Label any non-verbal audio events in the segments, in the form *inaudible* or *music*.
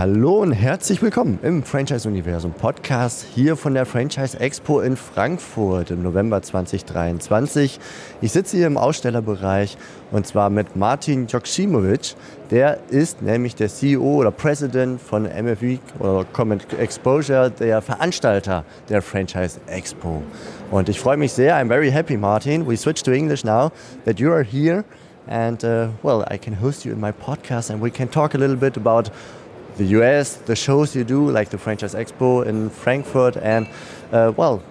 Hallo und herzlich willkommen im Franchise Universum Podcast hier von der Franchise Expo in Frankfurt im November 2023. Ich sitze hier im Ausstellerbereich und zwar mit Martin Joksimovic. Der ist nämlich der CEO oder President von MFV oder Common Exposure, der Veranstalter der Franchise Expo. Und ich freue mich sehr. I'm very happy, Martin. We switch to English now that you are here. And uh, well, I can host you in my podcast and we can talk a little bit about the US, the shows you do, like the Franchise Expo in Frankfurt, and uh, well,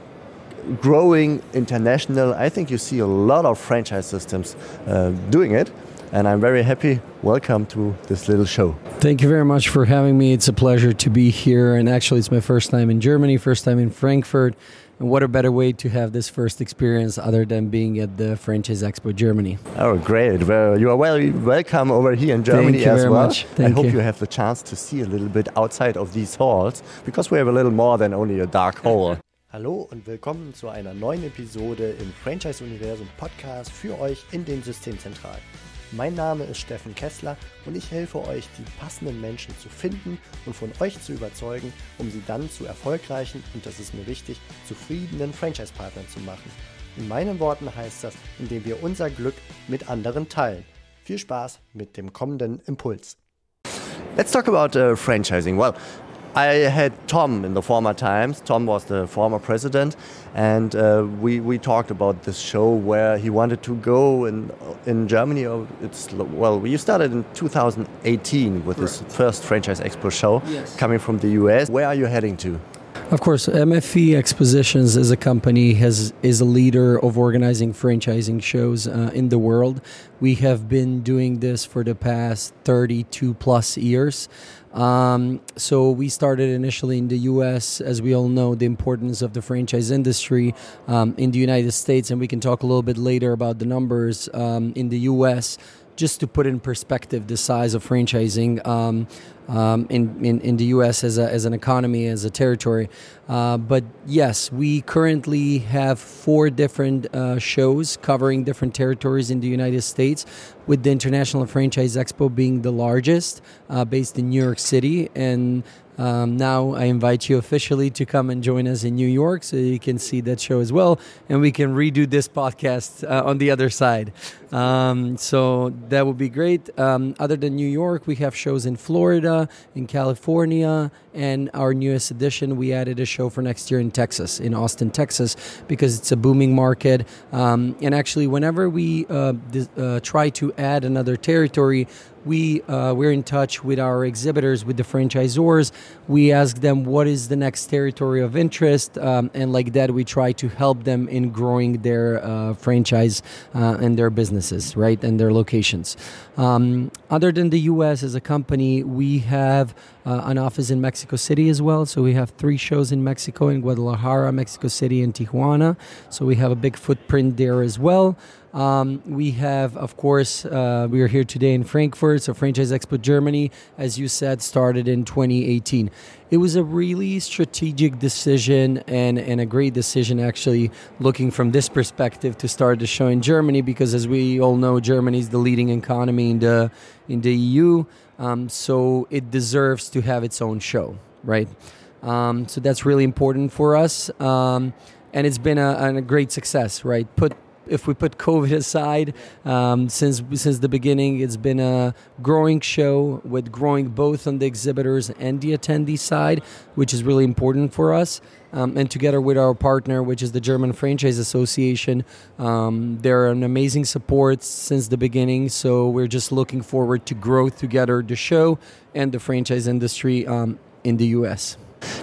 growing international. I think you see a lot of franchise systems uh, doing it, and I'm very happy. Welcome to this little show. Thank you very much for having me. It's a pleasure to be here, and actually, it's my first time in Germany, first time in Frankfurt. And what a better way to have this first experience other than being at the Franchise Expo Germany? Oh, great. Well, you are well welcome over here in Germany as well. I hope you. you. have the chance to see a little bit outside of these halls because we have a little more than only a dark hall. *laughs* Hallo und willkommen zu einer neuen Episode im Franchise Universum Podcast für euch in den Systemzentralen. Mein Name ist Steffen Kessler und ich helfe euch, die passenden Menschen zu finden und von euch zu überzeugen, um sie dann zu erfolgreichen und das ist mir wichtig, zufriedenen Franchise-Partnern zu machen. In meinen Worten heißt das, indem wir unser Glück mit anderen teilen. Viel Spaß mit dem kommenden Impuls. Let's talk about uh, franchising. Well, I had Tom in the former times. Tom was the former president, and uh, we, we talked about this show where he wanted to go in in Germany. Oh, it's well, you started in 2018 with this first franchise expo show, yes. coming from the US. Where are you heading to? Of course, MFV Expositions as a company has is a leader of organizing franchising shows uh, in the world. We have been doing this for the past 32 plus years. Um, so we started initially in the U.S. As we all know, the importance of the franchise industry um, in the United States, and we can talk a little bit later about the numbers um, in the U.S just to put in perspective the size of franchising um, in, in, in the US as, a, as an economy, as a territory. Uh, but yes, we currently have four different uh, shows covering different territories in the United States, with the International Franchise Expo being the largest, uh, based in New York City. And um, now I invite you officially to come and join us in New York so you can see that show as well. And we can redo this podcast uh, on the other side. Um, so that would be great. Um, other than New York, we have shows in Florida, in California, and our newest edition, we added a show for next year in Texas, in Austin, Texas, because it's a booming market. Um, and actually, whenever we uh, uh, try to add another territory, we uh, we're in touch with our exhibitors, with the franchisors. We ask them what is the next territory of interest, um, and like that, we try to help them in growing their uh, franchise uh, and their businesses, right, and their locations. Um, other than the U.S. as a company, we have uh, an office in Mexico City as well. So we have three shows in Mexico, in Guadalajara, Mexico City, and Tijuana. So we have a big footprint there as well. Um, we have, of course, uh, we are here today in Frankfurt. So Franchise Expo Germany, as you said, started in 2018. It was a really strategic decision and, and a great decision, actually, looking from this perspective to start the show in Germany, because as we all know, Germany is the leading economy in the in the EU. Um, so it deserves to have its own show, right? Um, so that's really important for us. Um, and it's been a, a, great success, right? Put if we put COVID aside, um, since since the beginning, it's been a growing show with growing both on the exhibitors and the attendee side, which is really important for us. Um, and together with our partner, which is the German Franchise Association, um, they're an amazing support since the beginning. So we're just looking forward to grow together the show and the franchise industry um, in the U.S.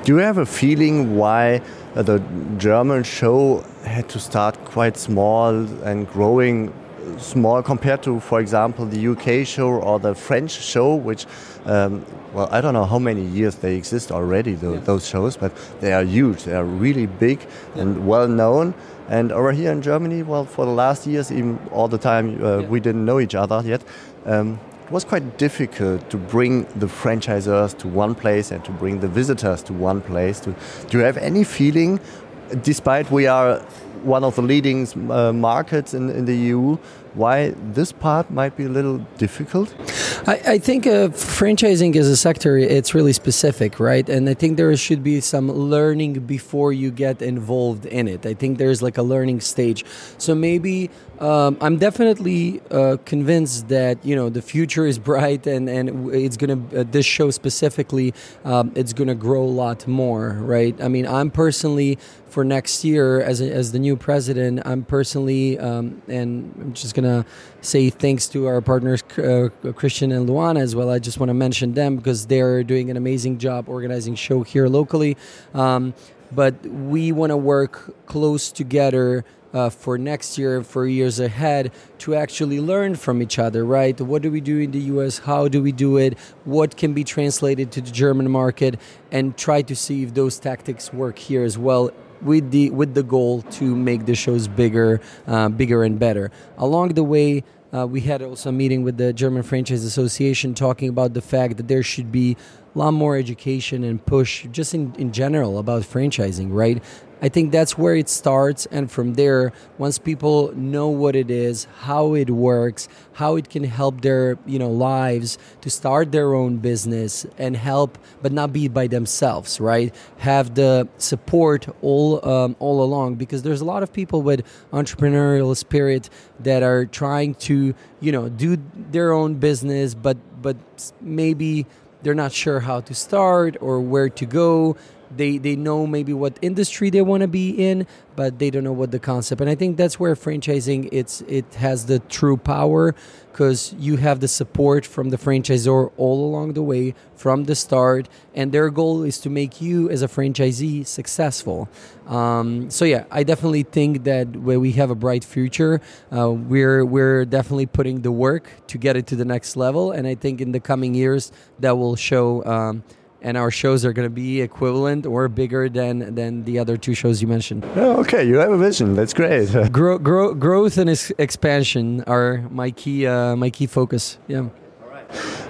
Do you have a feeling why the German show had to start quite small and growing small compared to, for example, the UK show or the French show, which, um, well, I don't know how many years they exist already, the, yeah. those shows, but they are huge. They are really big yeah. and well known. And over here in Germany, well, for the last years, even all the time, uh, yeah. we didn't know each other yet. Um, it was quite difficult to bring the franchisors to one place and to bring the visitors to one place. Do you have any feeling, despite we are one of the leading uh, markets in, in the EU, why this part might be a little difficult? I, I think uh, franchising as a sector, it's really specific, right? And I think there should be some learning before you get involved in it. I think there's like a learning stage. So maybe um, I'm definitely uh, convinced that you know the future is bright, and and it's gonna uh, this show specifically, um, it's gonna grow a lot more, right? I mean, I'm personally for next year as a, as the new president, I'm personally um, and I'm just gonna say thanks to our partners uh, Christian and Luana as well. I just want to mention them because they're doing an amazing job organizing show here locally. Um, but we want to work close together uh, for next year, for years ahead, to actually learn from each other, right? What do we do in the US? How do we do it? What can be translated to the German market? And try to see if those tactics work here as well. With the with the goal to make the shows bigger, uh, bigger and better. Along the way, uh, we had also a meeting with the German Franchise Association talking about the fact that there should be a lot more education and push just in, in general about franchising, right? I think that's where it starts. And from there, once people know what it is, how it works, how it can help their you know lives to start their own business and help, but not be by themselves, right? Have the support all um, all along because there's a lot of people with entrepreneurial spirit that are trying to you know do their own business, but but maybe they're not sure how to start or where to go they they know maybe what industry they want to be in but they don't know what the concept and i think that's where franchising it's it has the true power because you have the support from the franchisor all along the way from the start and their goal is to make you as a franchisee successful. Um, so yeah i definitely think that where we have a bright future uh, we're we're definitely putting the work to get it to the next level and i think in the coming years that will show um, and our shows are going to be equivalent or bigger than than the other two shows you mentioned. Oh, okay, you have a vision. That's great. *laughs* Grow, grow, growth and expansion are my key uh, my key focus. Yeah.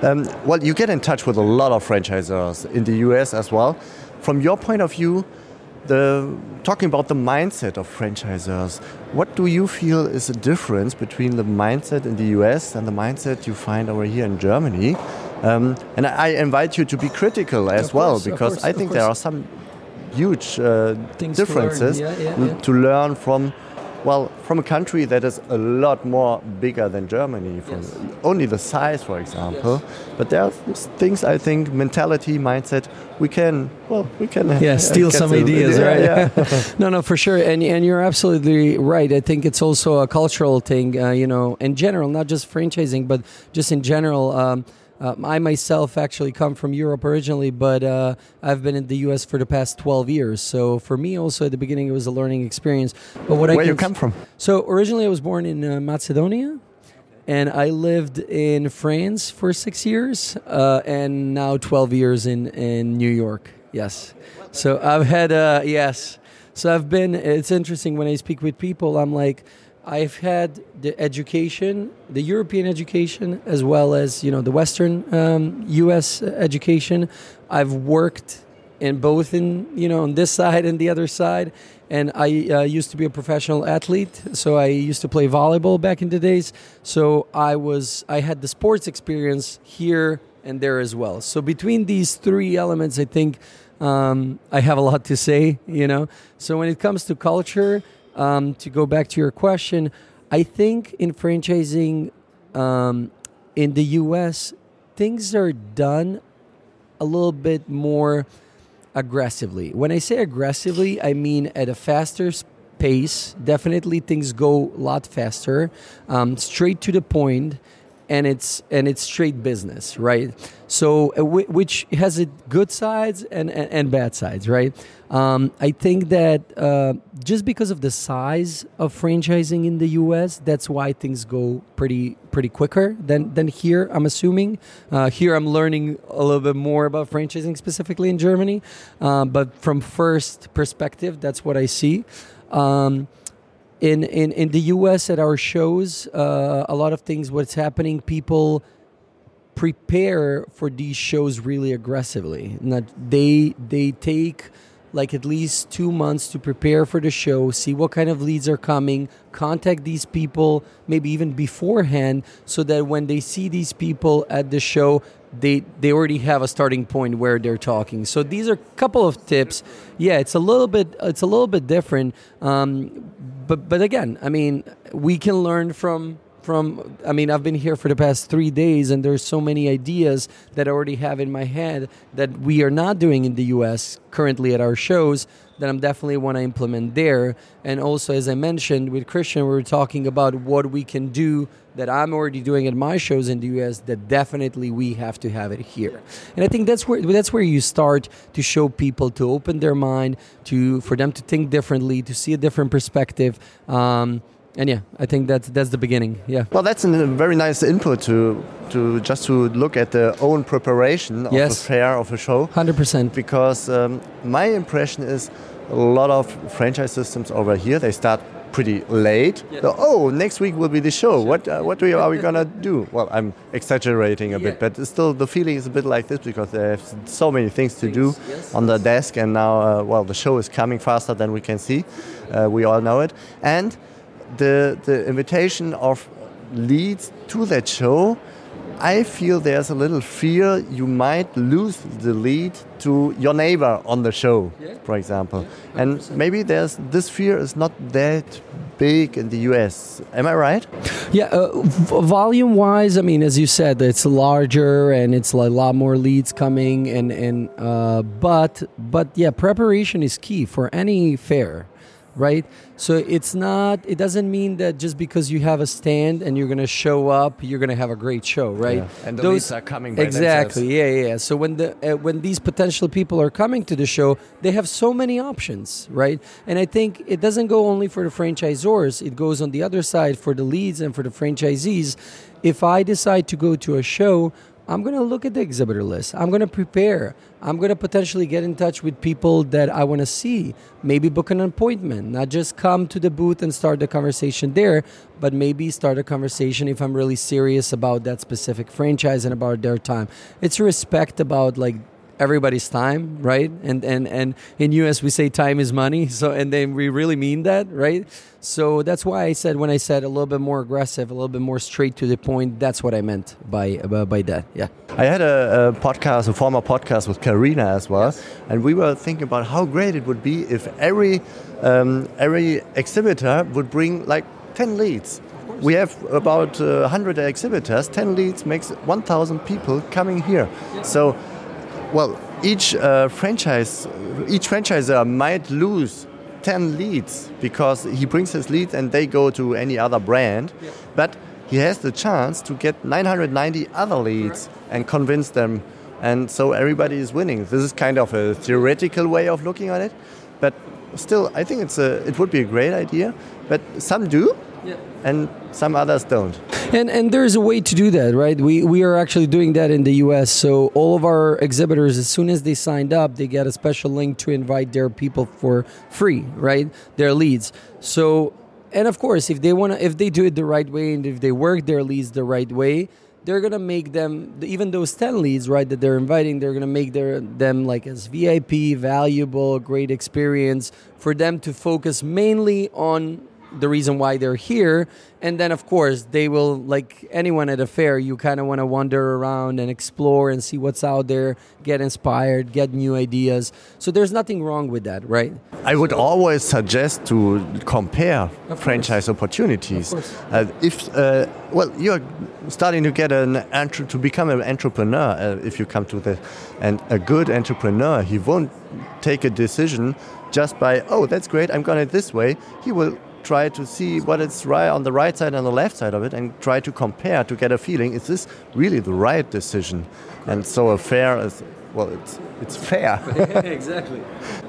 Um, well, you get in touch with a lot of franchisors in the US as well. From your point of view, the talking about the mindset of franchisors, what do you feel is the difference between the mindset in the US and the mindset you find over here in Germany? Um, and I invite you to be critical as of well, because course, I think there are some huge uh, differences to learn. Yeah, yeah, yeah. to learn from. Well, from a country that is a lot more bigger than Germany, from Yes. only the size, for example. But there are things I think mentality, mindset. We can well, we can yeah uh, steal some ideas *laughs* yeah, right *laughs* no no for sure and and you're absolutely right i think it's also a cultural thing uh, you know in general not just franchising but just in general um, uh, I myself actually come from Europe originally, but uh, I've been in the U.S. for the past 12 years. So for me, also at the beginning, it was a learning experience. But what I Where can you come from? So originally, I was born in uh, Macedonia, and I lived in France for six years, uh, and now 12 years in in New York. Yes. So I've had uh, yes. So I've been. It's interesting when I speak with people. I'm like. I've had the education, the European education, as well as you know the Western um, U.S. education. I've worked in both in you know on this side and the other side and i uh, used to be a professional athlete so i used to play volleyball back in the days so i was i had the sports experience here and there as well so between these three elements i think um, i have a lot to say you know so when it comes to culture um, to go back to your question i think in franchising um, in the us things are done a little bit more aggressively. When I say aggressively, I mean at a faster pace. Definitely, things go a lot faster, um, straight to the point, and it's and it's straight business, right? So, uh, which has it good sides and, and, and bad sides, right? Um, I think that uh, just because of the size of franchising in the U.S., that's why things go pretty pretty quicker than than here. I'm assuming uh, here I'm learning a little bit more about franchising specifically in Germany, uh, but from first perspective, that's what I see. Um, in, in in the U.S. at our shows, uh, a lot of things. What's happening? People prepare for these shows really aggressively. Not they they take like at least two months to prepare for the show, see what kind of leads are coming, contact these people maybe even beforehand so that when they see these people at the show, they they already have a starting point where they're talking. So these are a couple of tips. Yeah, it's a little bit it's a little bit different. Um, but but again, I mean, we can learn from from i mean i've been here for the past three days and there's so many ideas that i already have in my head that we are not doing in the us currently at our shows that i'm definitely want to implement there. And also as i mentioned with christian we were talking about what we can do that i'm already doing at my shows in the us that definitely we have to have it here. And i think that's where that's where you start to show people to open their mind to for them to think differently to see a different perspective um, and yeah, I think that's that's the beginning. Yeah. Well, that's a very nice input to to just to look at the own preparation of Yes. a fair of a show. Hundred percent. Because um, my impression is a lot of franchise systems over here they start pretty late. Yeah. So, oh, next week will be the show. What uh, what do you, are we gonna *laughs* do? Well, I'm exaggerating a bit, but still the feeling is a bit like this because they have so many things to do yes. on the desk, and now uh, well the show is coming faster than we can see. Uh, we all know it, and the the invitation of leads to that show. I feel there's a little fear you might lose the lead to your neighbor on the show, Yeah. for example. and maybe there's this fear is not that big in the US. Am I right? Yeah, uh, v- volume wise, I mean, as you said, it's larger and it's a lot more leads coming, and and uh, but but yeah, preparation is key for any fair, right? So it's not. It doesn't mean that just because you have a stand and you're gonna show up, you're gonna have a great show, right? Yeah. And the leads are coming by exactly. Yeah, yeah, yeah. So when the uh, when these potential people are coming to the show, they have so many options, right? And I think it doesn't go only for the franchisors; it goes on the other side for the leads and for the franchisees. If I decide to go to a show, I'm going to look at the exhibitor list. I'm going to prepare. I'm going to potentially get in touch with people that I want to see. Maybe book an appointment, not just come to the booth and start the conversation there, but maybe start a conversation if I'm really serious about that specific franchise and about their time. It's respect about like everybody's time, right? And and and in US we say time is money. *laughs* So and then we really mean that, right? So that's why I said when I said a little bit more aggressive, a little bit more straight to the point, that's what I meant by by, by that. Yeah. I had a, a podcast, a former podcast with Karina as well, and we were thinking about how great it would be if every um, every exhibitor would bring like ten leads. We have about uh, 100 exhibitors. 10 leads makes 1,000 people coming here. So, well, each uh, franchise, each franchisor might lose 10 leads because he brings his leads and they go to any other brand. But he has the chance to get 990 other leads and convince them. And so everybody is winning. This is kind of a theoretical way of looking at it. But still, I think it's a, it would be a great idea. But some do, and some others don't. And and there's a way to do that, right? We we are actually doing that in the US. So all of our exhibitors as soon as they signed up, they get a special link to invite their people for free, right? Their leads. So and of course, if they want to if they do it the right way and if they work their leads the right way, they're gonna make them even those 10 leads right that they're inviting they're gonna make their them like as vip valuable great experience for them to focus mainly on the reason why they're here and then of course they will like anyone at a fair you kind of want to wander around and explore and see what's out there get inspired get new ideas so there's nothing wrong with that right I would always suggest to compare franchise opportunities. Uh, if uh, well, you're starting to get an entre- to become an entrepreneur. Uh, if you come to the and a good entrepreneur, he won't take a decision just by oh that's great I'm going to this way. He will try to see what is right on the right side and the left side of it and try to compare to get a feeling is this really the right decision and so a fair is well it's it's fair *laughs* *laughs* exactly.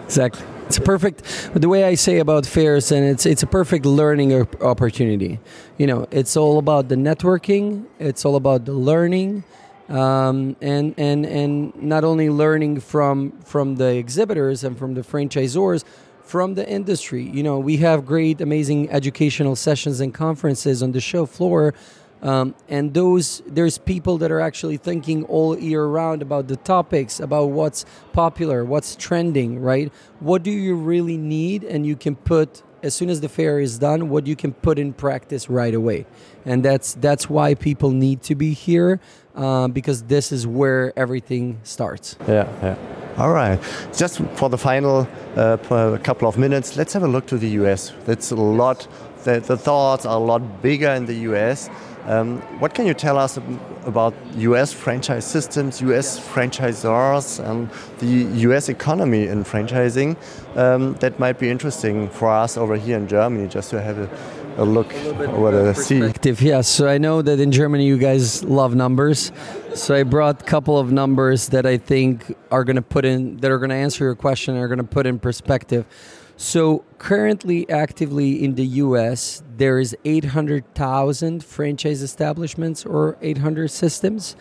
Exactly. It's a perfect. The way I say about fairs, and it's it's a perfect learning opportunity. You know, it's all about the networking. It's all about the learning, um, and and and not only learning from from the exhibitors and from the franchisors, from the industry. You know, we have great, amazing educational sessions and conferences on the show floor Um, and those there's people that are actually thinking all year round about the topics, about what's popular, what's trending, right? What do you really need, and you can put as soon as the fair is done, what you can put in practice right away, and that's that's why people need to be here uh, because this is where everything starts. Yeah, yeah. All right. Just for the final uh, couple of minutes, let's have a look to the US. That's a lot. The, the thoughts are a lot bigger in the US. Um, what can you tell us about US franchise systems, US franchisors, and the US economy in franchising um, that might be interesting for us over here in Germany just to have a, a look what the see. Yes, so I know that in Germany you guys love numbers. So I brought a couple of numbers that I think are going to put in that are going to answer your question and are going to put in perspective. So currently, actively in the U.S., there is 800,000 franchise establishments or 800 systems,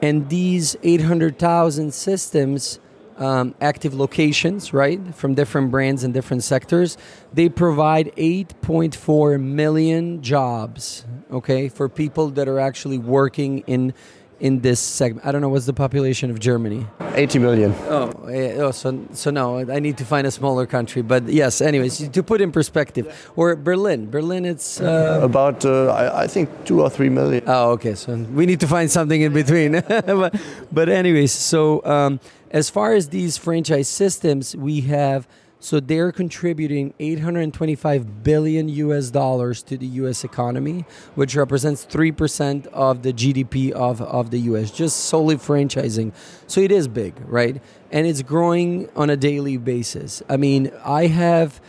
and these 800,000 systems, um, active locations, right, from different brands and different sectors, they provide 8.4 million jobs, okay, for people that are actually working in in this segment. I don't know what's the population of Germany. 80 million. Oh, oh, so so no, I need to find a smaller country. But yes, anyways, to put in perspective, or Berlin. Berlin, it's uh, about uh, I, I, think two or three million. Oh, okay. So we need to find something in between. *laughs* but, but anyways, so um, as far as these franchise systems, we have so they're contributing 825 billion US dollars to the US economy, which represents 3% of the GDP of, of the US, just solely franchising. So it is big, right? And it's growing on a daily basis. I mean, I have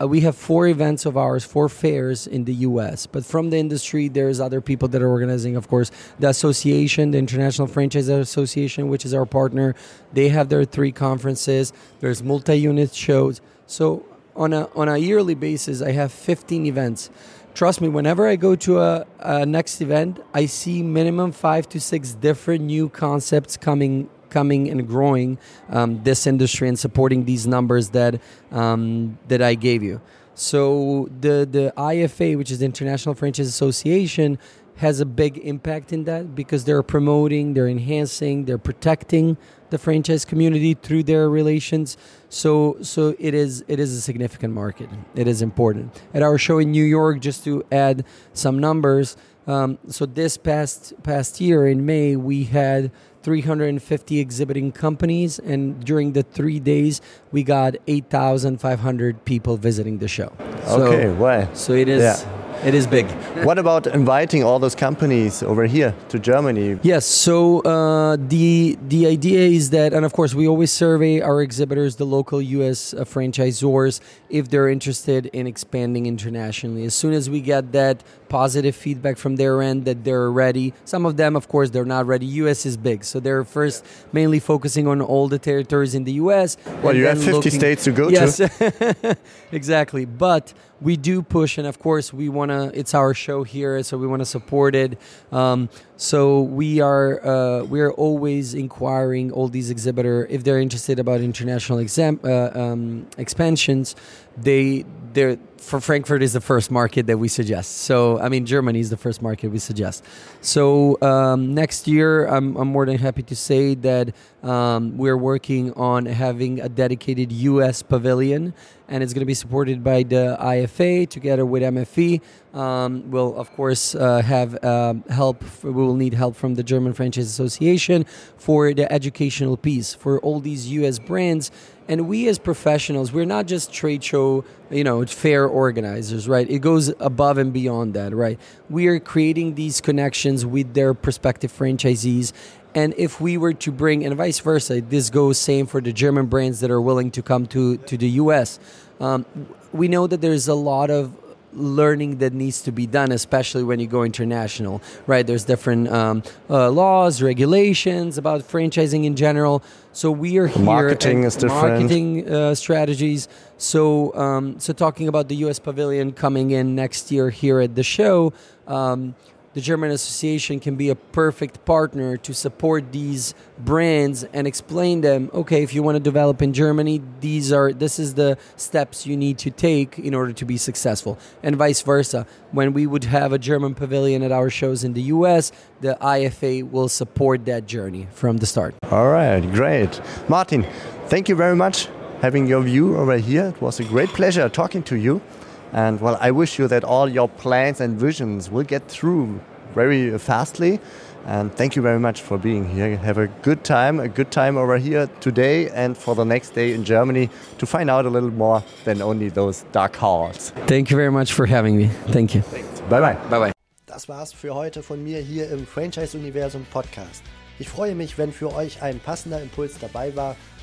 uh, we have four events of ours, four fairs in the U.S. But from the industry, there's other people that are organizing. Of course, the association, the International Franchise Association, which is our partner, they have their three conferences. There's multi-unit shows. So on a on a yearly basis, I have 15 events. Trust me, whenever I go to a, a next event, I see minimum five to six different new concepts coming coming and growing um, this industry and supporting these numbers that um, that I gave you. So the the IFA, which is the International Franchise Association, has a big impact in that because they're promoting, they're enhancing, they're protecting the franchise community through their relations. So so it is it is a significant market. It is important. At our show in New York, just to add some numbers. Um, so this past past year in May, we had 350 exhibiting companies, and during the three days, we got 8,500 people visiting the show. Okay, so, wow. So it is. Yeah it is big. what about inviting all those companies over here to Germany? Yes. So uh, the the idea is that, and of course, we always survey our exhibitors, the local U.S. Uh, franchisors, if they're interested in expanding internationally. As soon as we get that positive feedback from their end that they're ready, some of them, of course, they're not ready. U.S. is big, so they're first mainly focusing on all the territories in the U.S. Well, you have 50 looking, states to go yes, to. Yes, *laughs* exactly. But we do push, and of course, we want to. It's our show here, so we want to support it. Um, so we are uh, we are always inquiring all these exhibitor if they're interested about international exam, uh, um, expansions. They they're for Frankfurt is the first market that we suggest. So I mean Germany is the first market we suggest. So um, next year, I'm, I'm more than happy to say that um, we're working on having a dedicated U.S. pavilion, and it's going to be supported by the IFA together with MFV. Um, we'll of course uh, have uh, help. We will need help from the German Franchise Association for the educational piece for all these U.S. brands. And we as professionals, we're not just trade show, you know, fair organizers, right? It goes above and beyond that, right? We are creating these connections with their prospective franchisees and if we were to bring, and vice versa, this goes same for the German brands that are willing to come to, to the US. Um, we know that there's a lot of learning that needs to be done, especially when you go international, right? There's different um, uh, laws, regulations about franchising in general. So we are here. Marketing is different. Marketing uh, strategies. So, um, so talking about the U.S. Pavilion coming in next year here at the show. Um, the German Association can be a perfect partner to support these brands and explain them okay if you want to develop in Germany these are this is the steps you need to take in order to be successful. And vice versa when we would have a German pavilion at our shows in the US the IFA will support that journey from the start. All right great. Martin thank you very much having your view over here. It was a great pleasure talking to you and well, I wish you that all your plans and visions will get through very fastly. And thank you very much for being here. Have a good time, a good time over here today and for the next day in Germany to find out a little more than only those dark halls. Thank you very much for having me. Thank you. Bye bye. Bye bye. Das war's für heute von mir hier im Franchise Universum Podcast. Ich freue mich, wenn für euch ein passender Impuls dabei war